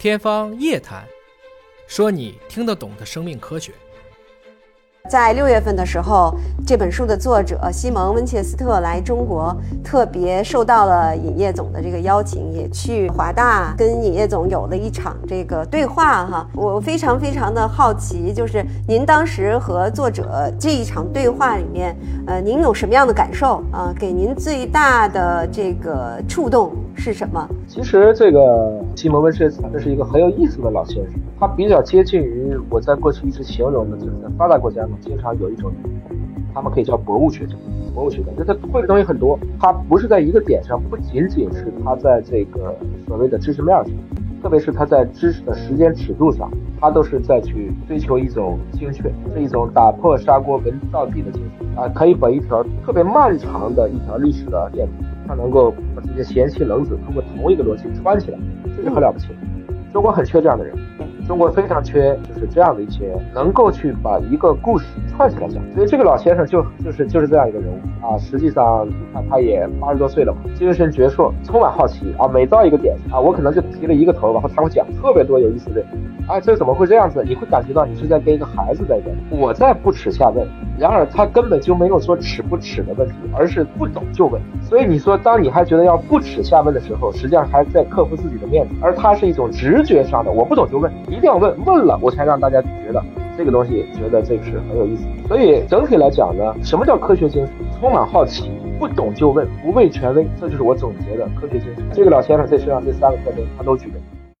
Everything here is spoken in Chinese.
天方夜谭，说你听得懂的生命科学。在六月份的时候，这本书的作者西蒙·温切斯特来中国，特别受到了尹烨总的这个邀请，也去华大跟尹烨总有了一场这个对话哈。我非常非常的好奇，就是您当时和作者这一场对话里面，呃，您有什么样的感受啊？给您最大的这个触动是什么？其实这个西蒙·温切斯特这是一个很有意思的老先生，他比较接近于我在过去一直形容的，就是在发达国家呢。经常有一种，他们可以叫博物学者，博物学家，就他会的东西很多，他不是在一个点上，不仅仅是他在这个所谓的知识面上，特别是他在知识的时间尺度上，他都是在去追求一种精确，是一种打破砂锅问到底的精神啊，可以把一条特别漫长的一条历史的线，他能够把这些贤妻冷子通过同一个逻辑串起来，这是很了不起。中国很缺这样的人。中国非常缺就是这样的一些能够去把一个故事串起来讲，所以这个老先生就就是就是这样一个人物啊。实际上，你看他也八十多岁了嘛，精神矍铄，充满好奇啊。每到一个点啊，我可能就提了一个头，然后他会讲特别多有意思的。哎，这怎么会这样子？你会感觉到你是在跟一个孩子在问，我在不耻下问。然而他根本就没有说耻不耻的问题，而是不懂就问。所以你说，当你还觉得要不耻下问的时候，实际上还在克服自己的面子。而他是一种直觉上的，我不懂就问。一定要问，问了我才让大家觉得这个东西，觉得这个是很有意思。所以整体来讲呢，什么叫科学精神？充满好奇，不懂就问，不畏权威，这就是我总结的科学精神。这个老先生在身上这三个特征，他都具备。